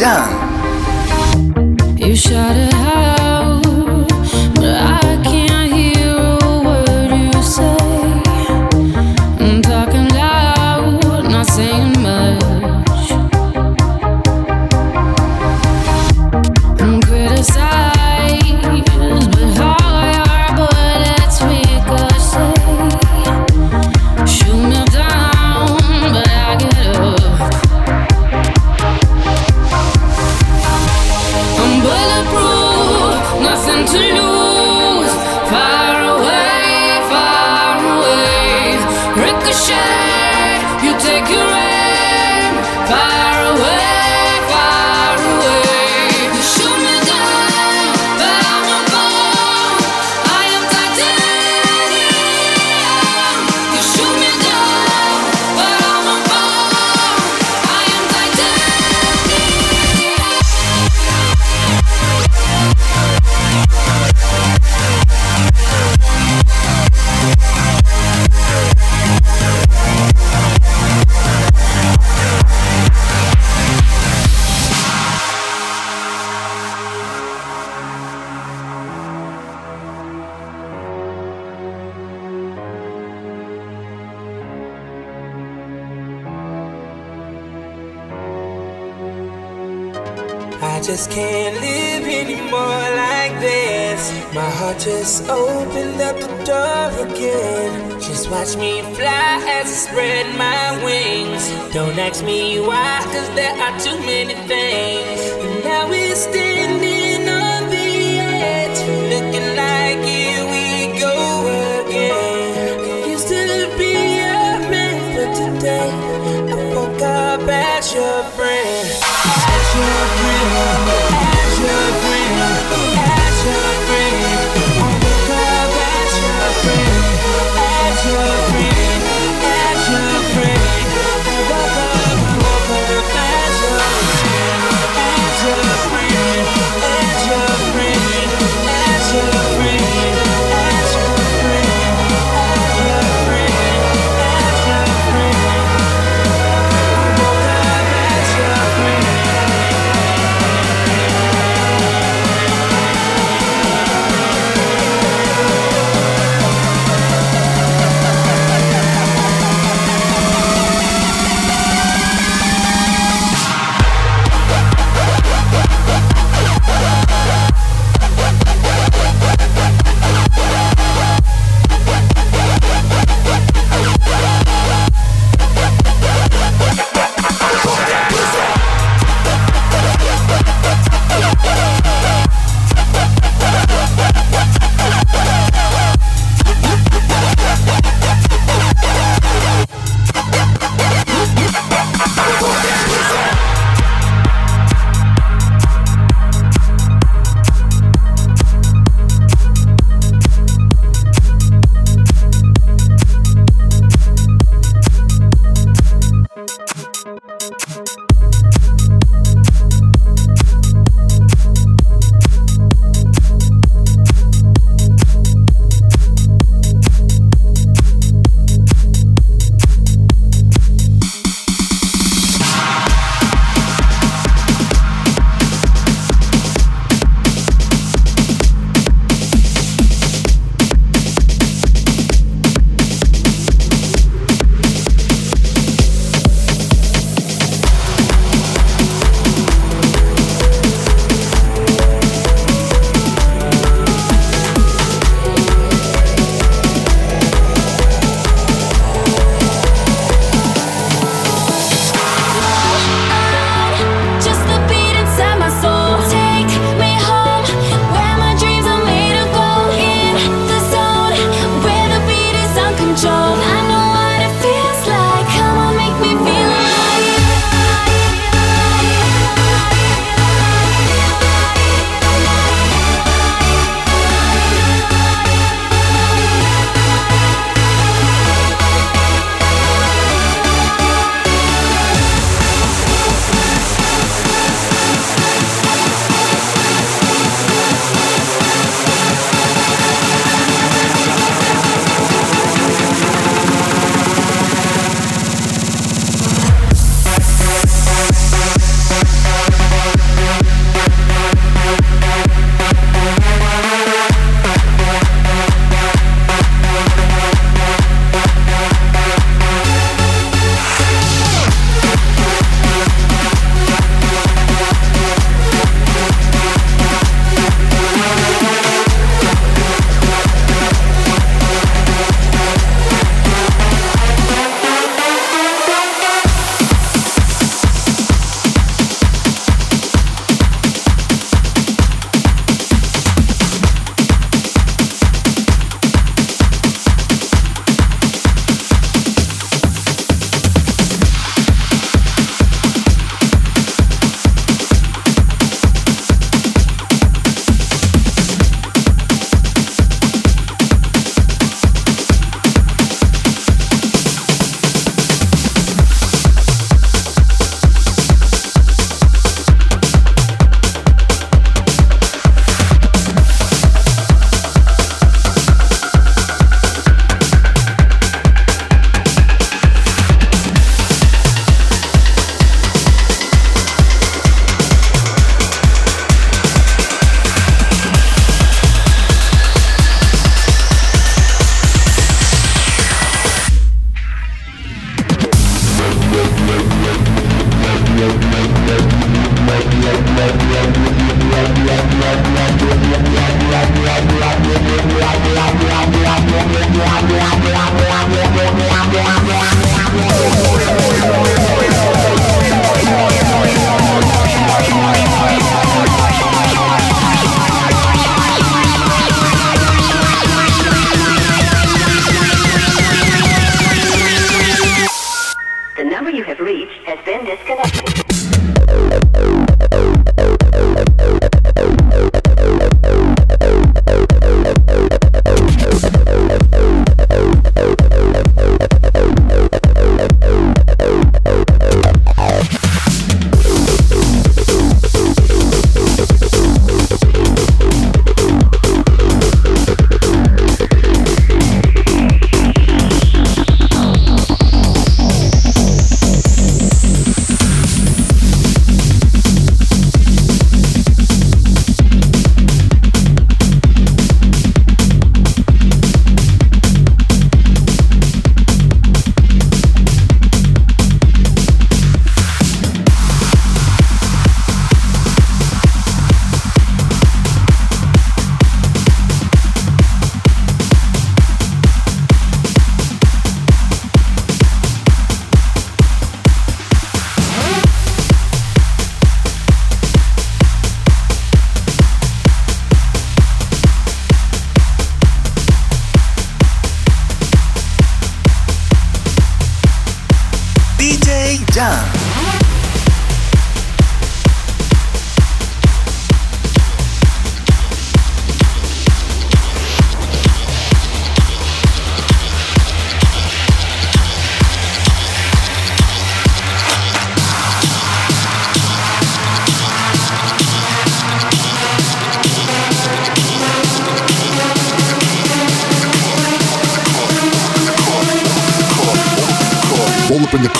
done. You shot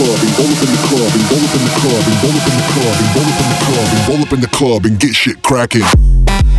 club and roll up in the club and roll up in the club and roll up in the club and roll up in the club and roll up in the club and get shit cracking.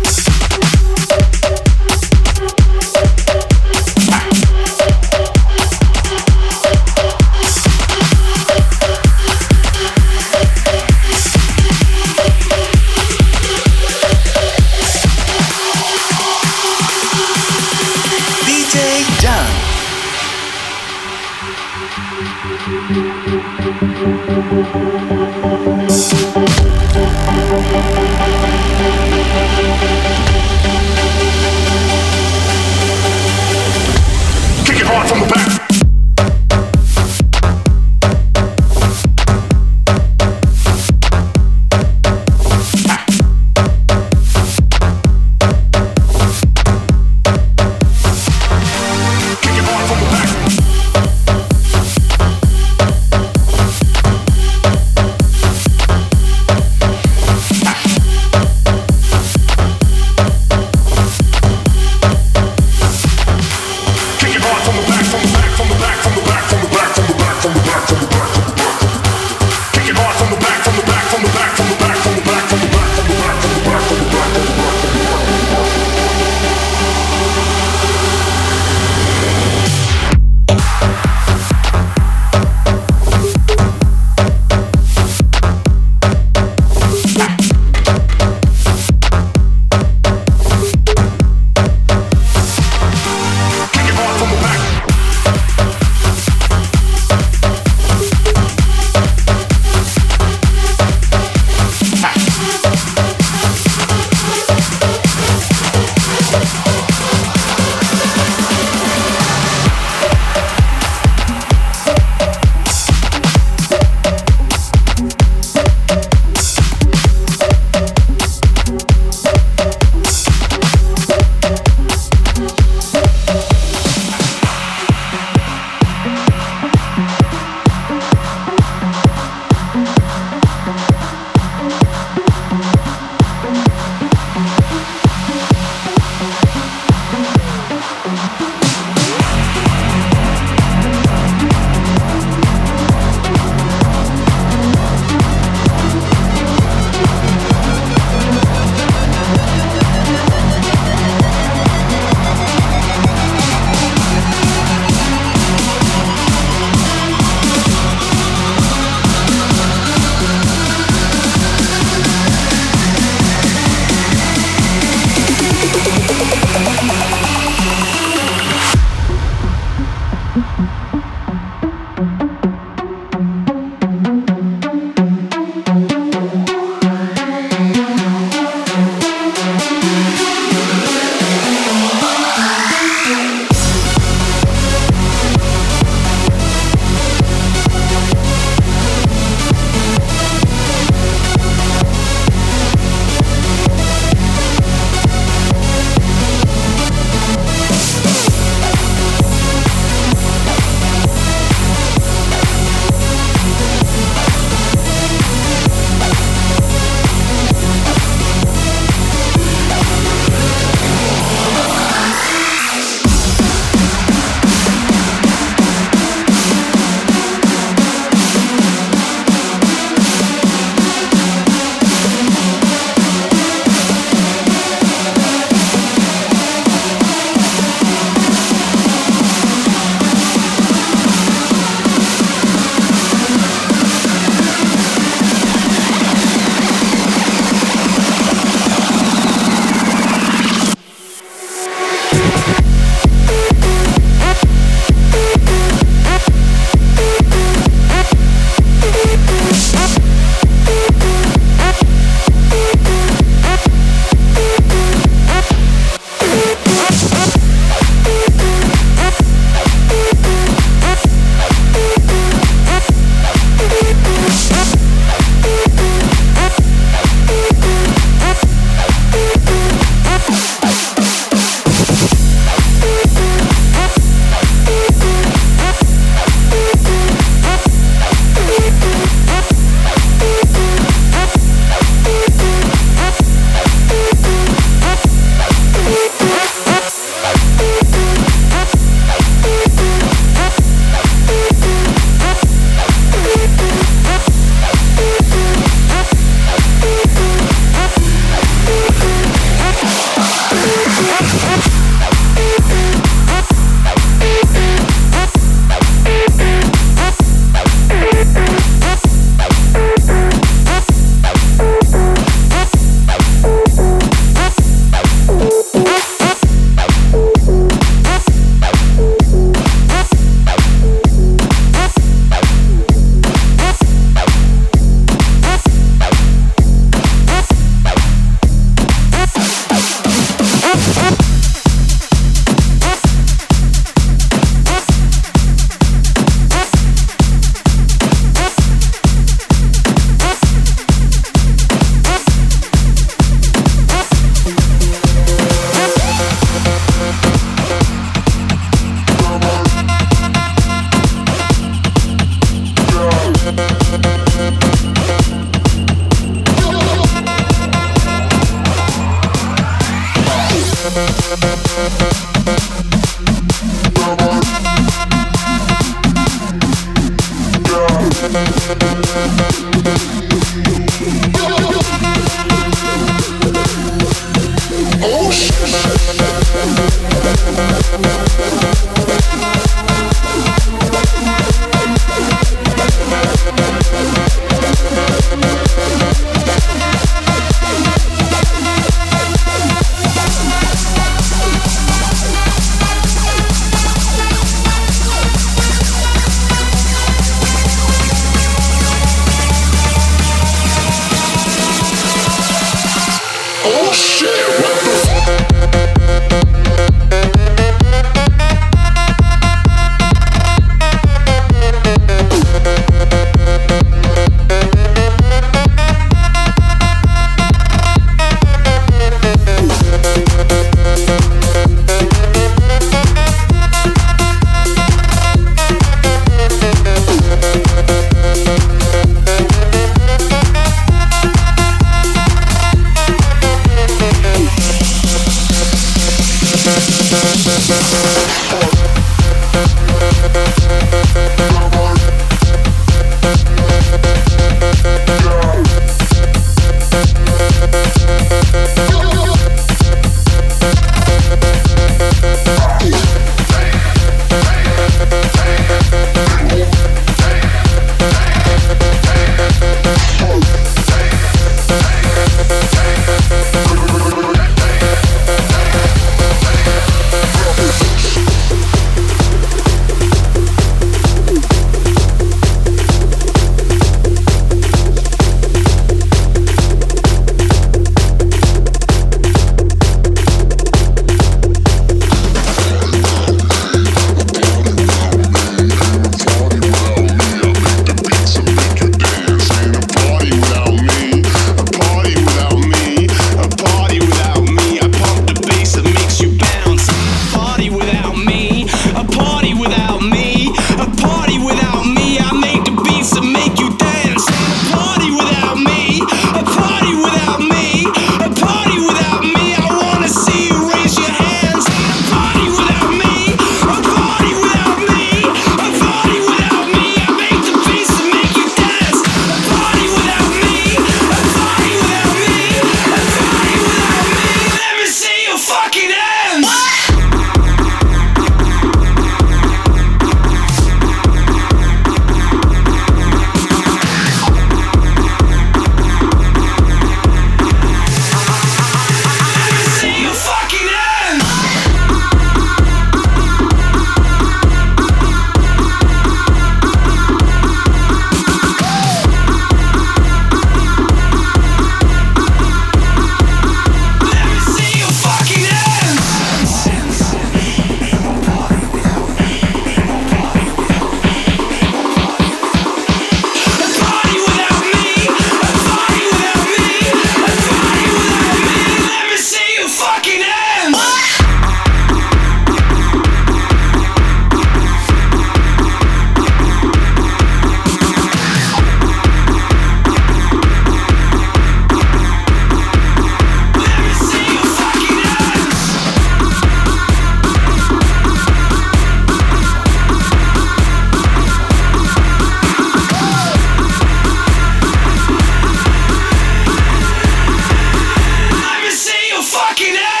fucking out!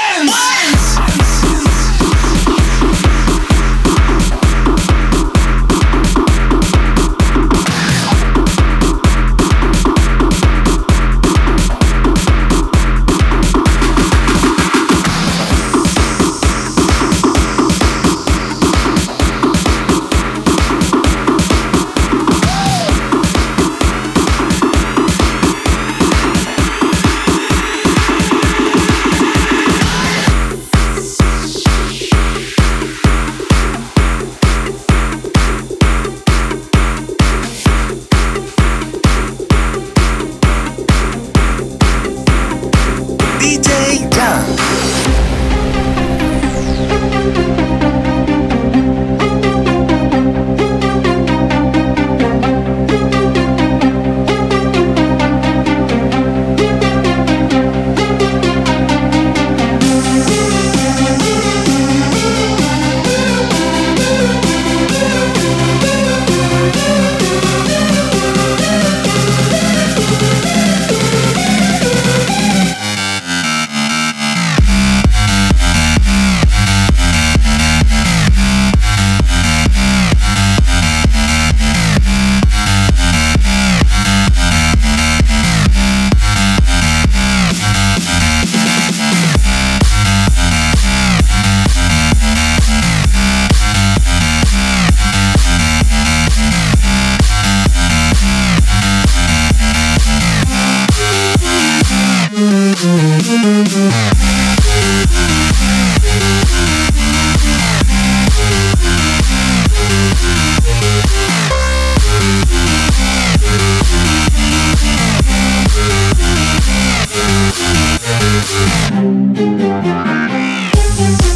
Thank you.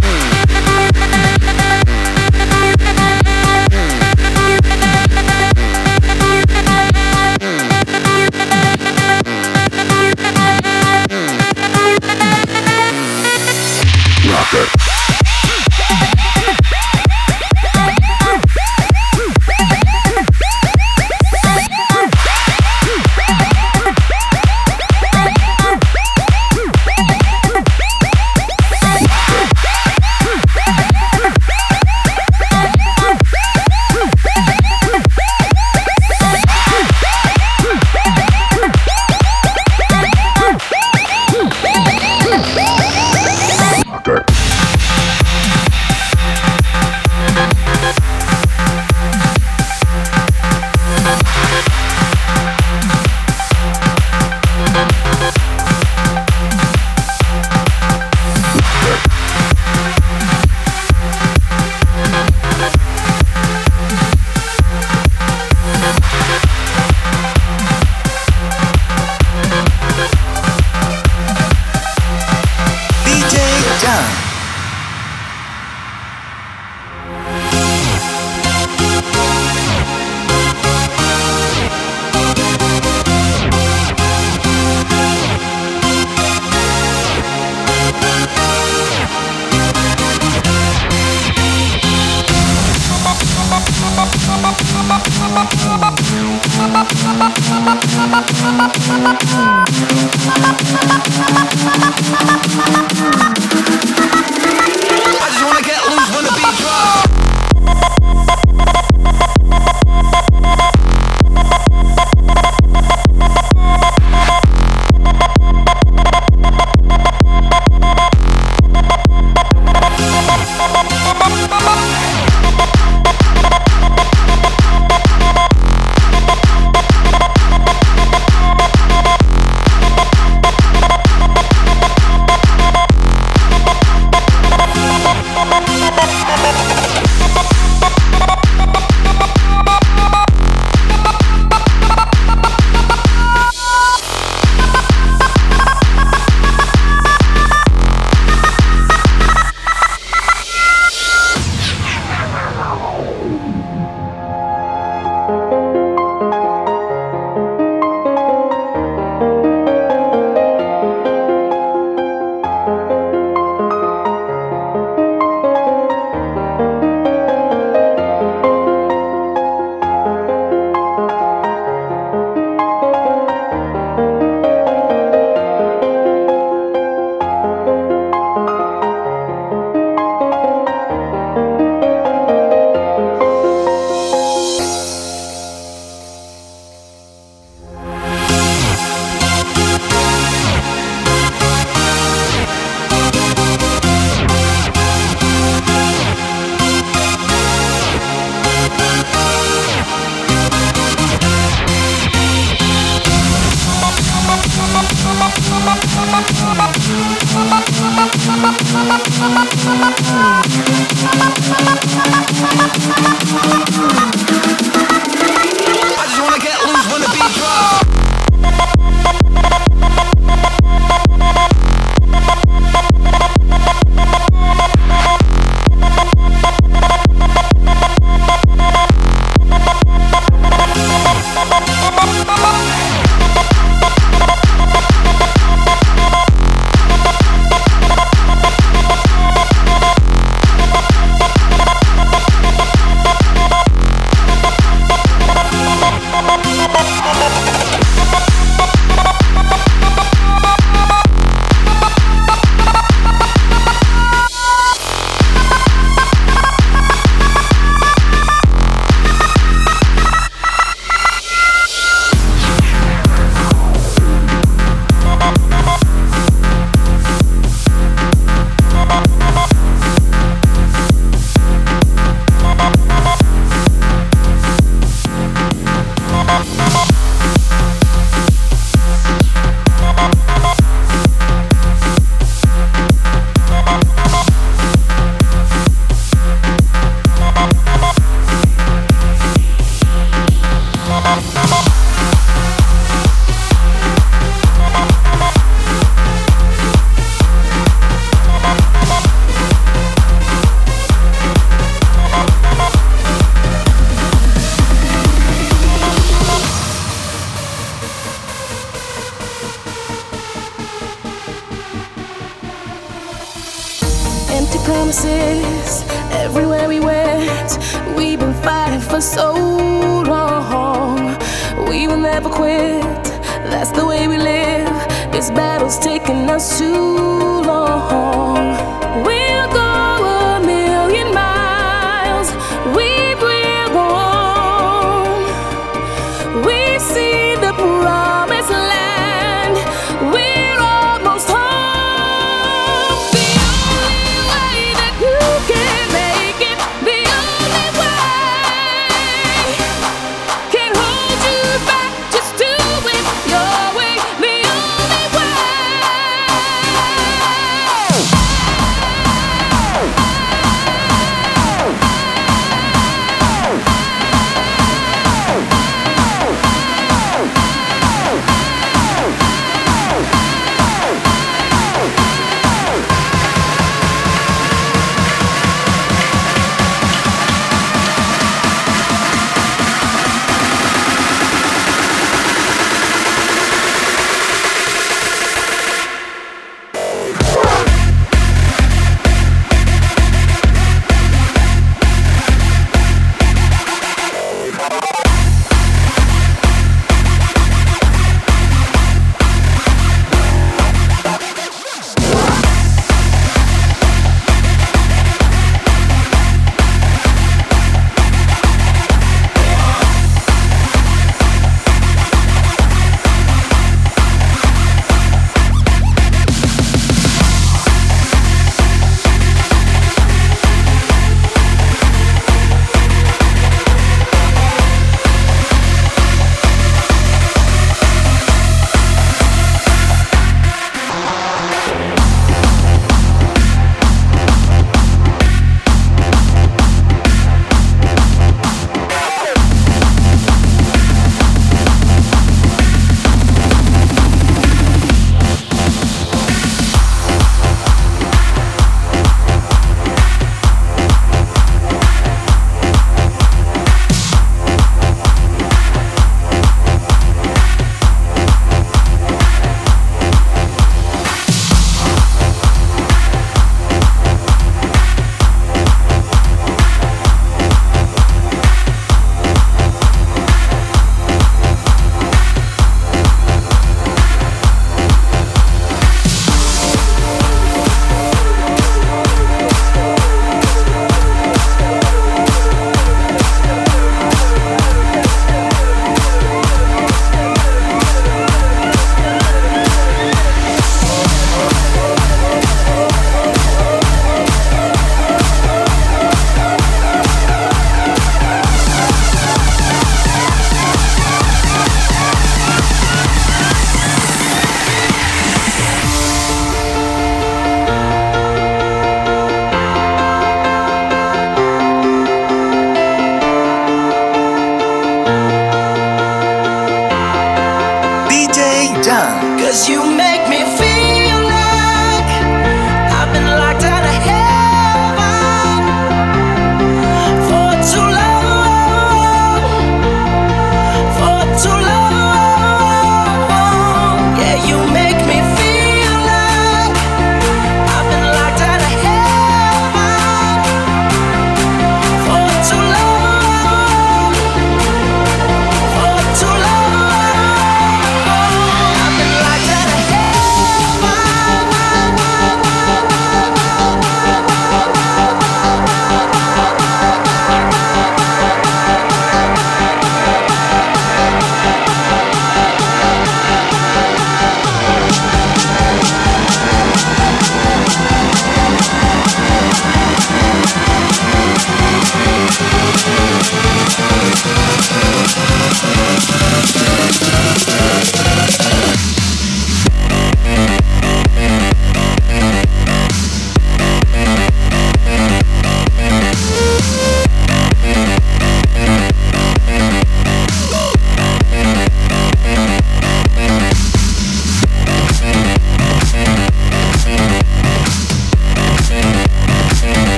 Mm.